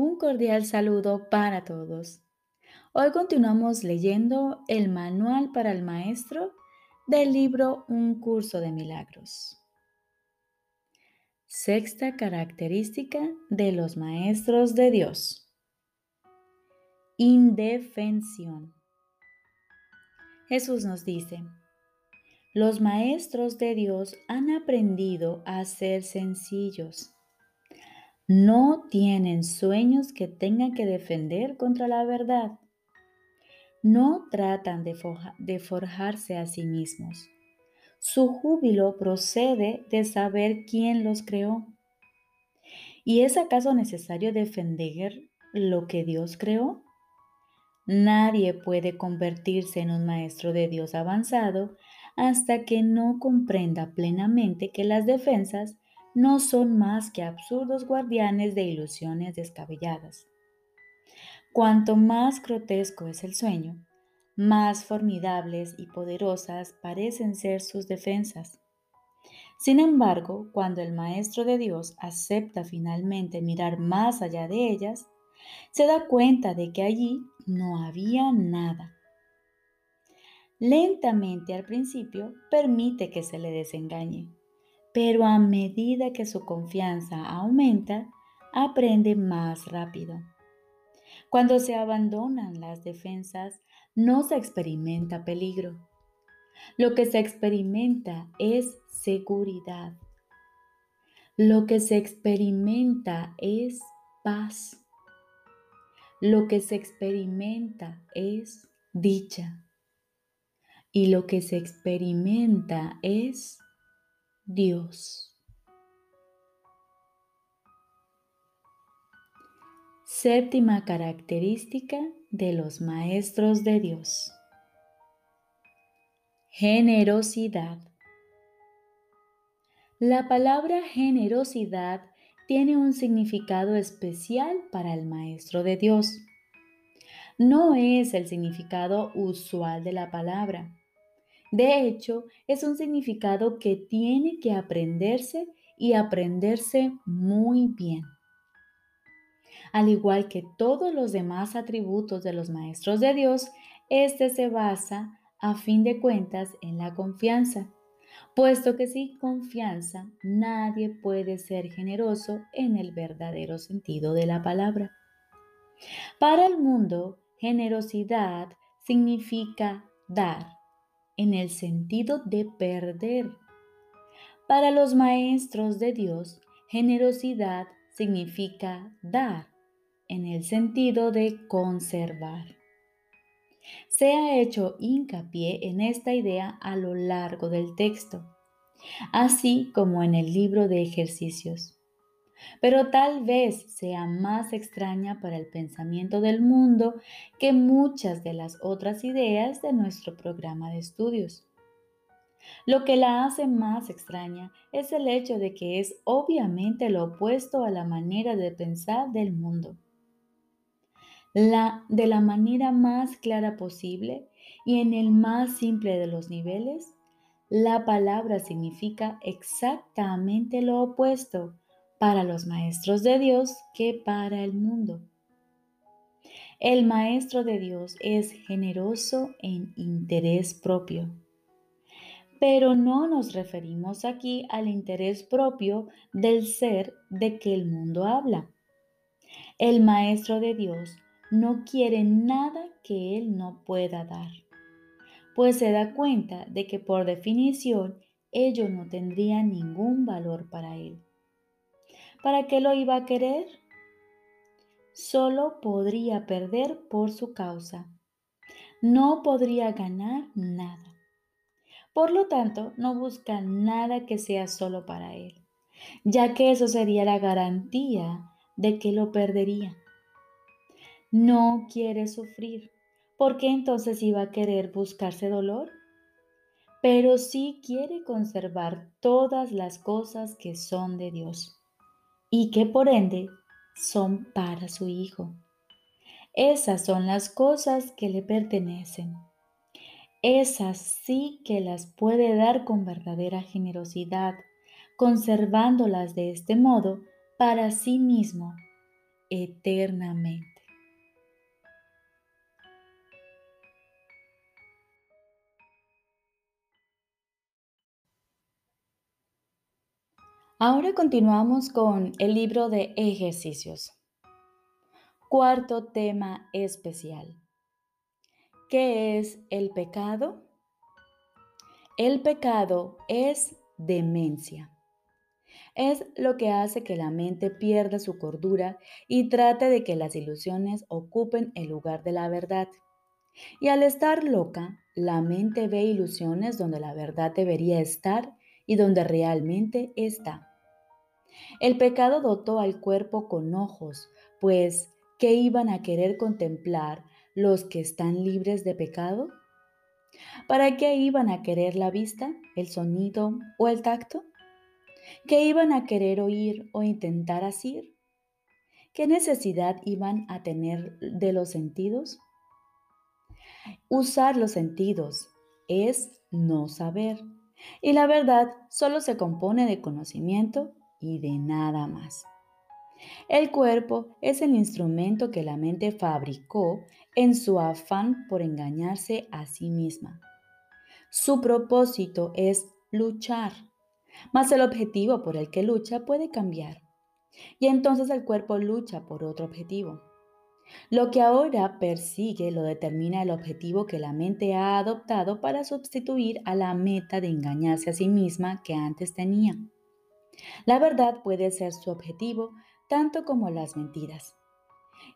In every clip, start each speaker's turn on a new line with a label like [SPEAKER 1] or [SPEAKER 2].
[SPEAKER 1] Un cordial saludo para todos. Hoy continuamos leyendo el Manual para el Maestro del libro Un curso de milagros. Sexta característica de los maestros de Dios. Indefensión. Jesús nos dice, los maestros de Dios han aprendido a ser sencillos no tienen sueños que tengan que defender contra la verdad. No tratan de, forjarse a sí mismos. Su júbilo procede de saber quién los creó. ¿Y es acaso necesario defender lo que Dios creó? Nadie puede convertirse en un maestro de Dios avanzado hasta que no comprenda plenamente que las defensas no son más que absurdos guardianes de ilusiones descabelladas. Cuanto más grotesco es el sueño, más formidables y poderosas parecen ser sus defensas. Sin embargo, cuando el Maestro de Dios acepta finalmente mirar más allá de ellas, se da cuenta de que allí no había nada. Lentamente al principio permite que se le desengañe pero a medida que su confianza aumenta, aprende más rápido. Cuando se abandonan las defensas, no se experimenta peligro. Lo que se experimenta es seguridad. Lo que se experimenta es paz. Lo que se experimenta es dicha. Y lo que se experimenta es Dios. Séptima característica de los maestros de Dios. Generosidad. La palabra generosidad tiene un significado especial para el maestro de Dios. No es el significado usual de la palabra. De hecho, es un significado que tiene que aprenderse y aprenderse muy bien. Al igual que todos los demás atributos de los maestros de Dios, este se basa, a fin de cuentas, en la confianza, puesto que sin confianza nadie puede ser generoso en el verdadero sentido de la palabra. Para el mundo, generosidad significa dar en el sentido de perder. Para los maestros de Dios, generosidad significa dar en el sentido de conservar. Se ha hecho hincapié en esta idea a lo largo del texto, así como en el libro de ejercicios pero tal vez sea más extraña para el pensamiento del mundo que muchas de las otras ideas de nuestro programa de estudios. Lo que la hace más extraña es el hecho de que es obviamente lo opuesto a la manera de pensar del mundo. La, de la manera más clara posible y en el más simple de los niveles, la palabra significa exactamente lo opuesto para los maestros de Dios que para el mundo. El maestro de Dios es generoso en interés propio. Pero no nos referimos aquí al interés propio del ser de que el mundo habla. El maestro de Dios no quiere nada que él no pueda dar, pues se da cuenta de que por definición ello no tendría ningún valor para él. ¿Para qué lo iba a querer? Solo podría perder por su causa. No podría ganar nada. Por lo tanto, no busca nada que sea solo para él, ya que eso sería la garantía de que lo perdería. No quiere sufrir, porque entonces iba a querer buscarse dolor, pero sí quiere conservar todas las cosas que son de Dios y que por ende son para su Hijo. Esas son las cosas que le pertenecen. Esas sí que las puede dar con verdadera generosidad, conservándolas de este modo para sí mismo eternamente. Ahora continuamos con el libro de ejercicios. Cuarto tema especial. ¿Qué es el pecado? El pecado es demencia. Es lo que hace que la mente pierda su cordura y trate de que las ilusiones ocupen el lugar de la verdad. Y al estar loca, la mente ve ilusiones donde la verdad debería estar y donde realmente está. El pecado dotó al cuerpo con ojos, pues ¿qué iban a querer contemplar los que están libres de pecado? ¿Para qué iban a querer la vista, el sonido o el tacto? ¿Qué iban a querer oír o intentar asir? ¿Qué necesidad iban a tener de los sentidos? Usar los sentidos es no saber. Y la verdad solo se compone de conocimiento y de nada más. El cuerpo es el instrumento que la mente fabricó en su afán por engañarse a sí misma. Su propósito es luchar, mas el objetivo por el que lucha puede cambiar. Y entonces el cuerpo lucha por otro objetivo. Lo que ahora persigue lo determina el objetivo que la mente ha adoptado para sustituir a la meta de engañarse a sí misma que antes tenía. La verdad puede ser su objetivo tanto como las mentiras.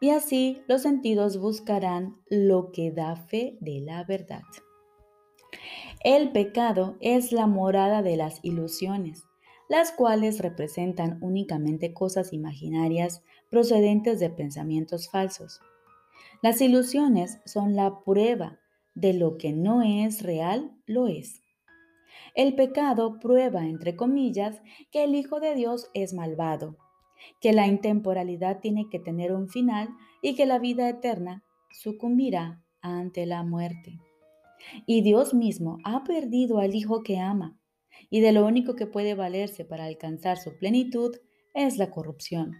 [SPEAKER 1] Y así los sentidos buscarán lo que da fe de la verdad. El pecado es la morada de las ilusiones, las cuales representan únicamente cosas imaginarias procedentes de pensamientos falsos. Las ilusiones son la prueba de lo que no es real, lo es. El pecado prueba, entre comillas, que el Hijo de Dios es malvado, que la intemporalidad tiene que tener un final y que la vida eterna sucumbirá ante la muerte. Y Dios mismo ha perdido al Hijo que ama, y de lo único que puede valerse para alcanzar su plenitud es la corrupción.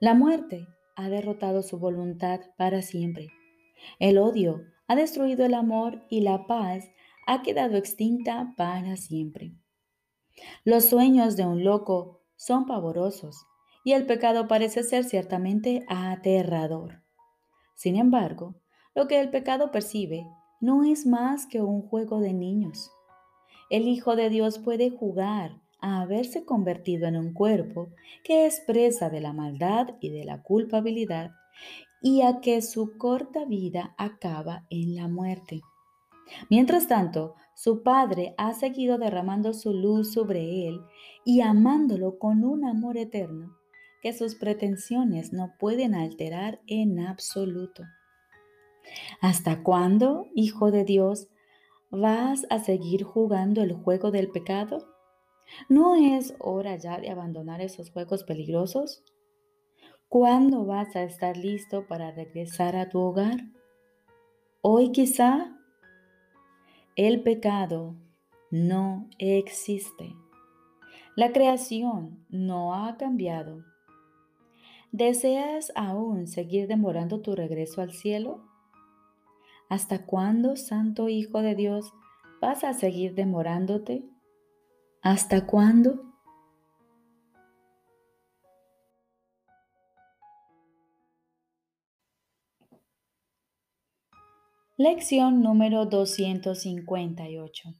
[SPEAKER 1] La muerte ha derrotado su voluntad para siempre. El odio ha destruido el amor y la paz ha quedado extinta para siempre. Los sueños de un loco son pavorosos y el pecado parece ser ciertamente aterrador. Sin embargo, lo que el pecado percibe no es más que un juego de niños. El Hijo de Dios puede jugar a haberse convertido en un cuerpo que es presa de la maldad y de la culpabilidad y a que su corta vida acaba en la muerte. Mientras tanto, su padre ha seguido derramando su luz sobre él y amándolo con un amor eterno que sus pretensiones no pueden alterar en absoluto. ¿Hasta cuándo, Hijo de Dios, vas a seguir jugando el juego del pecado? ¿No es hora ya de abandonar esos juegos peligrosos? ¿Cuándo vas a estar listo para regresar a tu hogar? Hoy quizá el pecado no existe. La creación no ha cambiado. ¿Deseas aún seguir demorando tu regreso al cielo? ¿Hasta cuándo, Santo Hijo de Dios, vas a seguir demorándote? ¿Hasta cuándo? Lección número 258.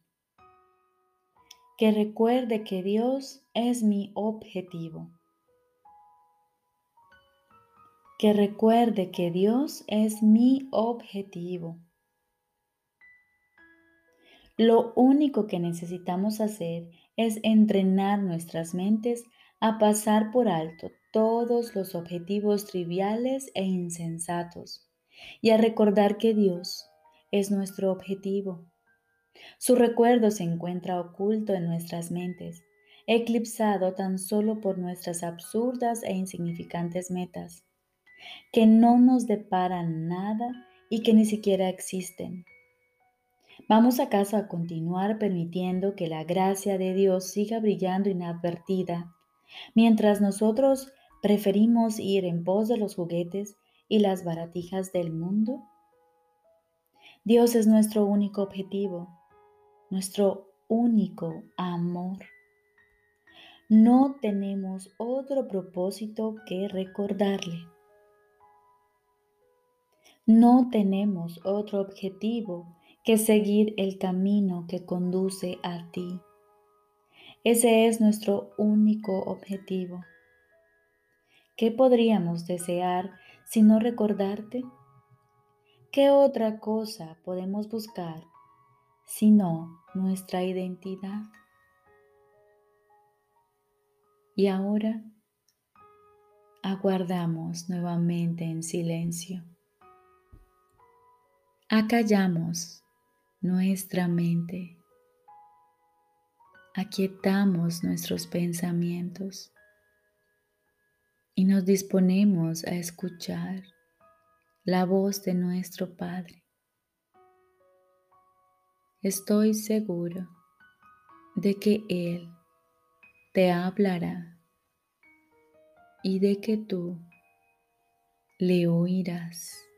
[SPEAKER 1] Que recuerde que Dios es mi objetivo. Que recuerde que Dios es mi objetivo. Lo único que necesitamos hacer es entrenar nuestras mentes a pasar por alto todos los objetivos triviales e insensatos y a recordar que Dios es nuestro objetivo. Su recuerdo se encuentra oculto en nuestras mentes, eclipsado tan solo por nuestras absurdas e insignificantes metas, que no nos deparan nada y que ni siquiera existen. ¿Vamos acaso a continuar permitiendo que la gracia de Dios siga brillando inadvertida, mientras nosotros ¿Preferimos ir en pos de los juguetes y las baratijas del mundo? Dios es nuestro único objetivo, nuestro único amor. No tenemos otro propósito que recordarle. No tenemos otro objetivo que seguir el camino que conduce a ti. Ese es nuestro único objetivo. ¿Qué podríamos desear si no recordarte? ¿Qué otra cosa podemos buscar sino nuestra identidad? Y ahora aguardamos nuevamente en silencio. Acallamos nuestra mente. Aquietamos nuestros pensamientos y nos disponemos a escuchar la voz de nuestro Padre. Estoy seguro de que Él te hablará y de que tú le oirás.